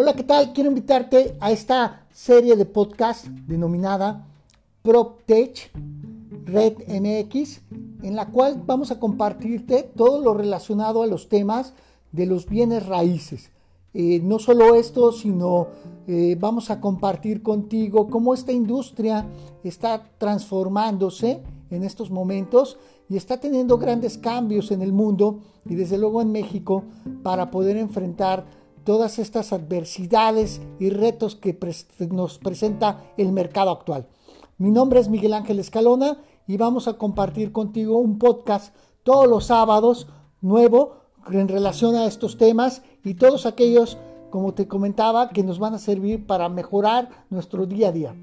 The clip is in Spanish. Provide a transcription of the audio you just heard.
Hola, ¿qué tal? Quiero invitarte a esta serie de podcast denominada PropTech Red MX, en la cual vamos a compartirte todo lo relacionado a los temas de los bienes raíces. Eh, no solo esto, sino eh, vamos a compartir contigo cómo esta industria está transformándose en estos momentos y está teniendo grandes cambios en el mundo y desde luego en México para poder enfrentar todas estas adversidades y retos que nos presenta el mercado actual. Mi nombre es Miguel Ángel Escalona y vamos a compartir contigo un podcast todos los sábados nuevo en relación a estos temas y todos aquellos, como te comentaba, que nos van a servir para mejorar nuestro día a día.